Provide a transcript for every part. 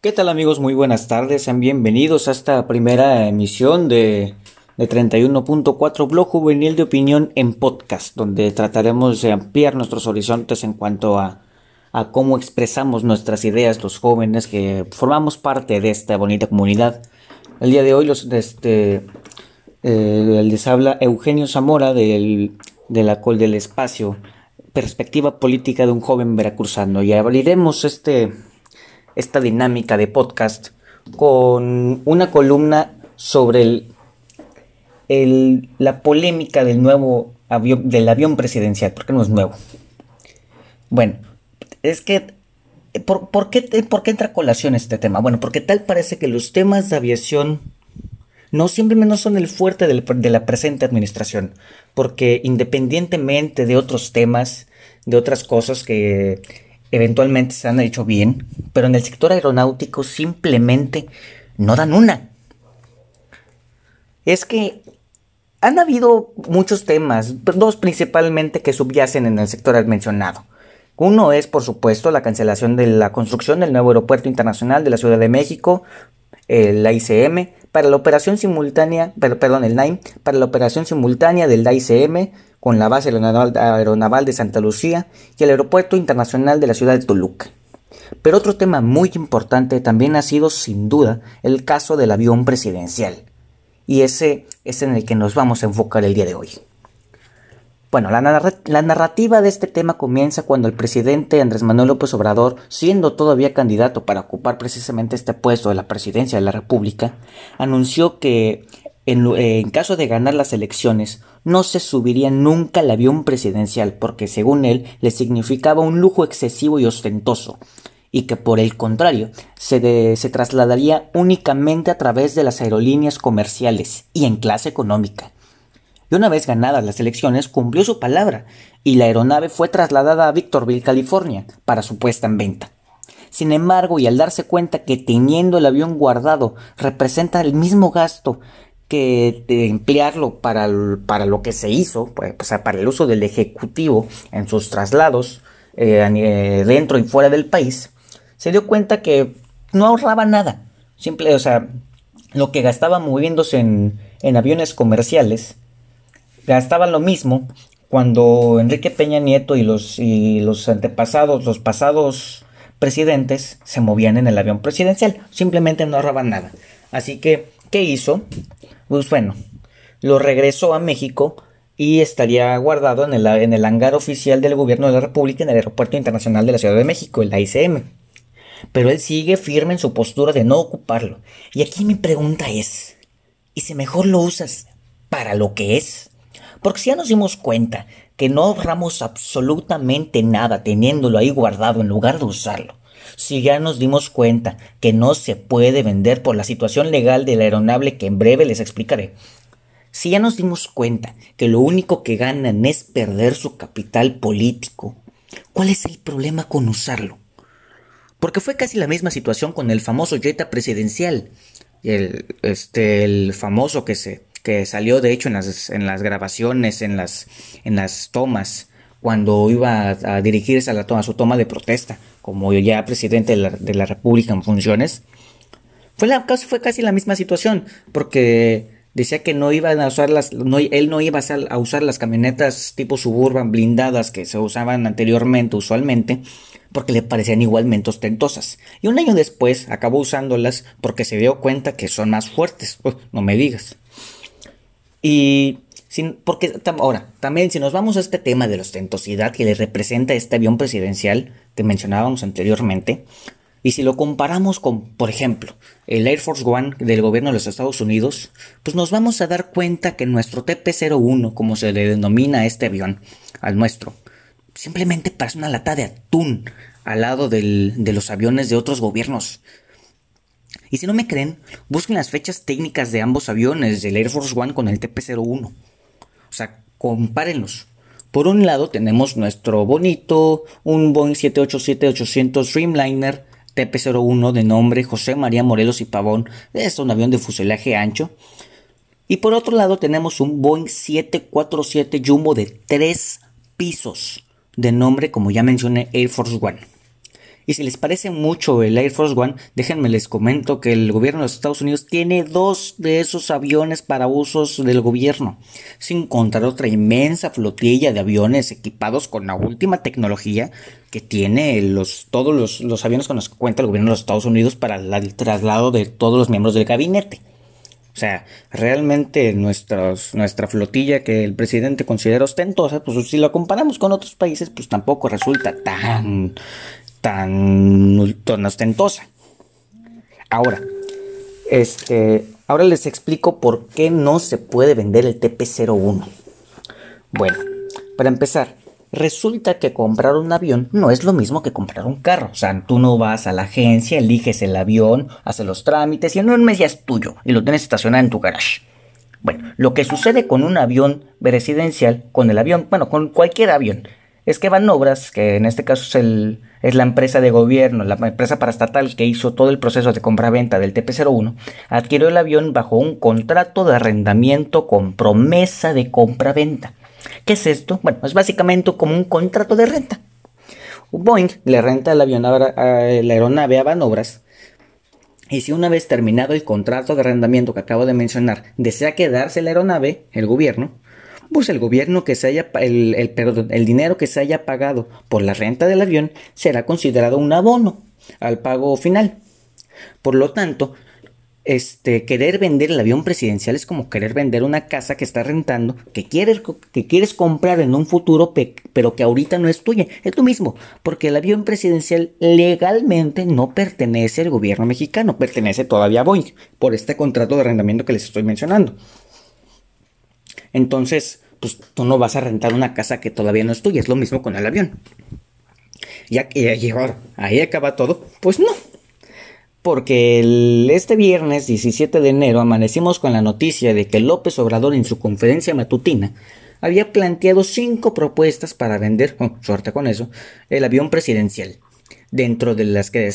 ¿Qué tal amigos? Muy buenas tardes, sean bienvenidos a esta primera emisión de, de 31.4 Blog Juvenil de Opinión en podcast, donde trataremos de ampliar nuestros horizontes en cuanto a, a cómo expresamos nuestras ideas los jóvenes que formamos parte de esta bonita comunidad. El día de hoy los, este, eh, les habla Eugenio Zamora del, de la Col del Espacio, perspectiva política de un joven veracruzano, y abriremos este esta dinámica de podcast con una columna sobre el, la polémica del nuevo avión, del avión presidencial, porque no es nuevo. Bueno, es que, ¿por, qué, ¿por qué entra a colación este tema? Bueno, porque tal parece que los temas de aviación no simplemente no son el fuerte de la presente administración, porque independientemente de otros temas, de otras cosas que eventualmente se han hecho bien, pero en el sector aeronáutico simplemente no dan una. Es que han habido muchos temas, dos principalmente que subyacen en el sector mencionado. Uno es, por supuesto, la cancelación de la construcción del nuevo aeropuerto internacional de la Ciudad de México, el ICM, para la operación simultánea, perdón, el NAIM, para la operación simultánea del ICM con la base aeronaval de Santa Lucía y el aeropuerto internacional de la ciudad de Toluca. Pero otro tema muy importante también ha sido sin duda el caso del avión presidencial. Y ese es en el que nos vamos a enfocar el día de hoy. Bueno, la, la, narrativa de este tema comienza cuando el presidente Andrés Manuel López Obrador, siendo todavía candidato para ocupar precisamente este puesto de la presidencia de la República, anunció que en, caso de ganar las elecciones, no se subiría nunca al avión presidencial porque, según él, le significaba un lujo excesivo y ostentoso, y que por el contrario, se, se trasladaría únicamente a través de las aerolíneas comerciales y en clase económica. Y una vez ganadas las elecciones, cumplió su palabra, y la aeronave fue trasladada a Victorville, California, para su puesta en venta. Sin embargo, y al darse cuenta que teniendo el avión guardado representa el mismo gasto que emplearlo para, para lo que se hizo, pues, para el uso del Ejecutivo en sus traslados eh, eh, dentro y fuera del país, se dio cuenta que no ahorraba nada. Simple, o sea, lo que gastaba moviéndose en, en aviones comerciales, gastaba lo mismo cuando Enrique Peña Nieto y los, y los antepasados, los pasados presidentes se movían en el avión presidencial. Simplemente no ahorraban nada. Así que, ¿qué hizo? pues bueno, lo regresó a México y estaría guardado en el, en el hangar oficial del gobierno de la República en el Aeropuerto Internacional de la Ciudad de México, el AICM. Pero él sigue firme en su postura de no ocuparlo. Y aquí mi pregunta es, ¿y si mejor lo usas para lo que es? Porque si ya nos dimos cuenta que no ahorramos absolutamente nada teniéndolo ahí guardado en lugar de usarlo, si ya nos dimos cuenta que no se puede vender por la situación legal del aeronave que en breve les explicaré, si ya nos dimos cuenta que lo único que ganan es perder su capital político, ¿cuál es el problema con usarlo? Porque fue casi la misma situación con el famoso Jetta presidencial, el, este, el famoso que se que salió de hecho en las, en las grabaciones, en las, en las tomas, cuando iba a, dirigirse a, la toma, su toma de protesta como ya presidente de la, República en funciones, fue, la, fue casi la misma situación, porque decía que no iban a usar las, no, él no iba a usar las camionetas tipo suburban blindadas que se usaban anteriormente usualmente, porque le parecían igualmente ostentosas. Y un año después acabó usándolas porque se dio cuenta que son más fuertes. no me digas. Y sin, porque ahora, también si nos vamos a este tema de la ostentosidad que le representa este avión presidencial que mencionábamos anteriormente, y si lo comparamos con, por ejemplo, el Air Force One del gobierno de los Estados Unidos, pues nos vamos a dar cuenta que nuestro TP-01, como se le denomina a este avión, al nuestro, simplemente parece una lata de atún al lado del, de los aviones de otros gobiernos. Y si no me creen, busquen las fechas técnicas de ambos aviones, del Air Force One con el TP-01. O sea, compárenlos. Por un lado tenemos nuestro bonito, un Boeing 787-800 Dreamliner TP-01 de nombre José María Morelos y Pavón. Es un avión de fuselaje ancho. Y por otro lado tenemos un Boeing 747 Jumbo de tres pisos de nombre, como ya mencioné, Air Force One. Y si les parece mucho el Air Force One, déjenme les comento que el gobierno de los Estados Unidos tiene dos de esos aviones para usos del gobierno, sin contar otra inmensa flotilla de aviones equipados con la última tecnología que tiene los, todos los, aviones con los que cuenta el gobierno de los Estados Unidos para el traslado de todos los miembros del gabinete. O sea, realmente nuestra flotilla que el presidente considera ostentosa, pues si lo comparamos con otros países, pues tampoco resulta tan tan, ostentosa. Ahora, este, ahora les explico por qué no se puede vender el TP-01. Bueno, para empezar, resulta que comprar un avión no es lo mismo que comprar un carro. O sea, tú no vas a la agencia, eliges el avión, haces los trámites y en un mes ya es tuyo y lo tienes estacionado en tu garage. Bueno, lo que sucede con un avión residencial, con el avión, bueno, con cualquier avión, es que Van Obras, que en este caso es, la empresa de gobierno, la empresa paraestatal que hizo todo el proceso de compra-venta del TP-01, adquirió el avión bajo un contrato de arrendamiento con promesa de compra-venta. ¿Qué es esto? Bueno, es básicamente como un contrato de renta. Boeing le renta el avión la aeronave a Van Obras y si una vez terminado el contrato de arrendamiento que acabo de mencionar desea quedarse la aeronave, el gobierno, pues el gobierno que se haya, el, el dinero que se haya pagado por la renta del avión será considerado un abono al pago final. Por lo tanto, este, querer vender el avión presidencial es como querer vender una casa que estás rentando, que quieres, que quieres comprar en un futuro, pero que ahorita no es tuya. Es lo mismo, porque el avión presidencial legalmente no pertenece al gobierno mexicano, pertenece todavía a Boeing, por este contrato de arrendamiento que les estoy mencionando. Entonces, pues tú no vas a rentar una casa que todavía no es tuya, es lo mismo con el avión. Ya que ahí acaba todo, pues no. Porque este viernes 17 de enero amanecimos con la noticia de que López Obrador en su conferencia matutina había planteado cinco propuestas para vender, oh, suerte con eso, el avión presidencial, dentro de las que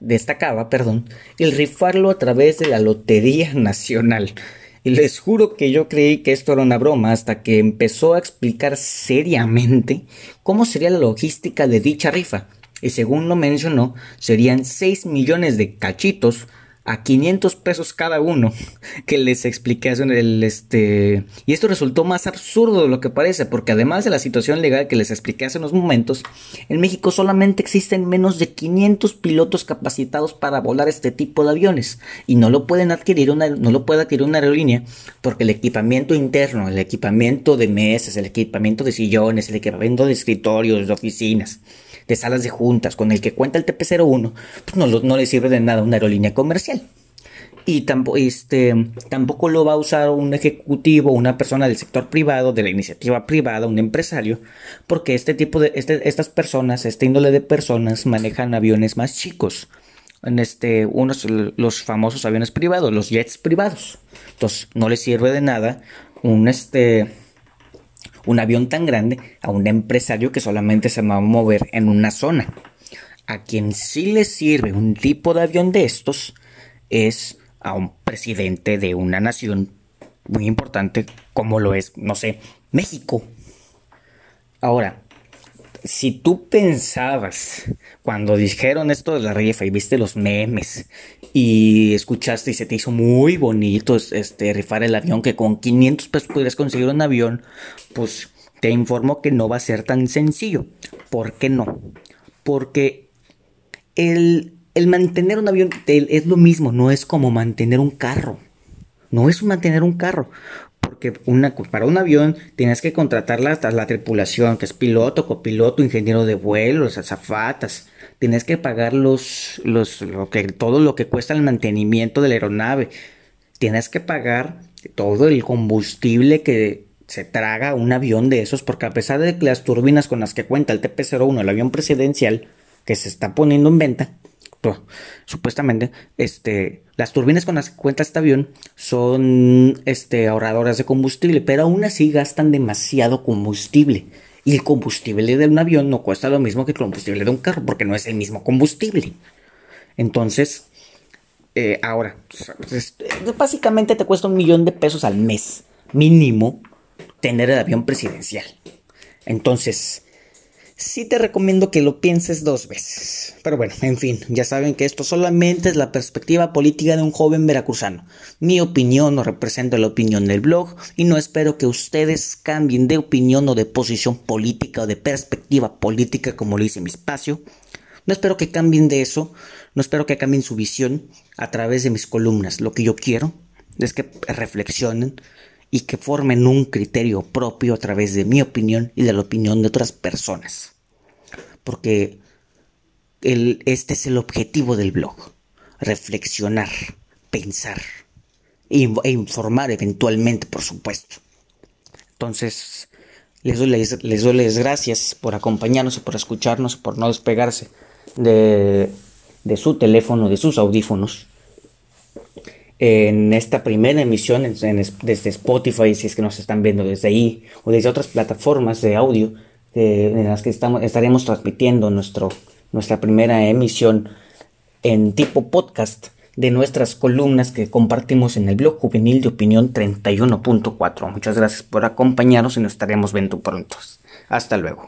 destacaba, perdón, el rifarlo a través de la Lotería Nacional. Y les juro que yo creí que esto era una broma hasta que empezó a explicar seriamente cómo sería la logística de dicha rifa. Y según lo mencionó, serían 6 millones de cachitos a 500 pesos cada uno que les expliqué el este y esto resultó más absurdo de lo que parece porque además de la situación legal que les expliqué hace unos momentos en México solamente existen menos de 500 pilotos capacitados para volar este tipo de aviones y no lo pueden adquirir una no lo puede adquirir una aerolínea porque el equipamiento interno el equipamiento de mesas el equipamiento de sillones el equipamiento de escritorios de oficinas de salas de juntas con el que cuenta el TP01, pues no, no le sirve de nada una aerolínea comercial. Y tampoco, este, tampoco lo va a usar un ejecutivo, una persona del sector privado, de la iniciativa privada, un empresario, porque este tipo de, este, estas personas, este índole de personas manejan aviones más chicos. En este, unos, los famosos aviones privados, los jets privados. Entonces, no les sirve de nada un, este, un avión tan grande a un empresario que solamente se va a mover en una zona. A quien sí le sirve un tipo de avión de estos es a un presidente de una nación muy importante como lo es, no sé, México. Ahora, si tú pensabas cuando dijeron esto de la rifa y viste los memes y escuchaste y se te hizo muy bonito este rifar el avión que con 500 pesos pudieras conseguir un avión, pues te informo que no va a ser tan sencillo. ¿Por qué no? Porque el, el mantener un avión es lo mismo, no es como mantener un carro. No es mantener un carro porque para un avión tienes que contratar la, la tripulación, que es piloto, copiloto, ingeniero de vuelo, las azafatas. Tienes que pagar los, los, lo que, todo lo que cuesta el mantenimiento de la aeronave. Tienes que pagar todo el combustible que se traga un avión de esos, porque a pesar de que las turbinas con las que cuenta el TP-01, el avión presidencial, que se está poniendo en venta, supuestamente, este, las turbinas con las que cuenta este avión son este, ahorradoras de combustible, pero aún así gastan demasiado combustible. Y el combustible de un avión no cuesta lo mismo que el combustible de un carro, porque no es el mismo combustible. Entonces, eh, ahora, pues, básicamente te cuesta un millón de pesos al mes, mínimo, tener el avión presidencial. Entonces, sí te recomiendo que lo pienses dos veces. Pero bueno, en fin, ya saben que esto solamente es la perspectiva política de un joven veracruzano. Mi opinión no representa la opinión del blog y no espero que ustedes cambien de opinión o de posición política o de perspectiva política como lo hice en mi espacio. No espero que cambien de eso, no espero que cambien su visión a través de mis columnas. Lo que yo quiero es que reflexionen y que formen un criterio propio a través de mi opinión y de la opinión de otras personas. Porque este es el objetivo del blog. Reflexionar, pensar e, informar eventualmente, por supuesto. Entonces, les doy, les doy las gracias por acompañarnos, por escucharnos, por no despegarse de, de su teléfono, de sus audífonos en esta primera emisión desde Spotify, si es que nos están viendo desde ahí, o desde otras plataformas de audio eh, en las que estamos, estaremos transmitiendo nuestro, nuestra primera emisión en tipo podcast de nuestras columnas que compartimos en el blog juvenil de opinión 31.4. Muchas gracias por acompañarnos y nos estaremos viendo pronto. Hasta luego.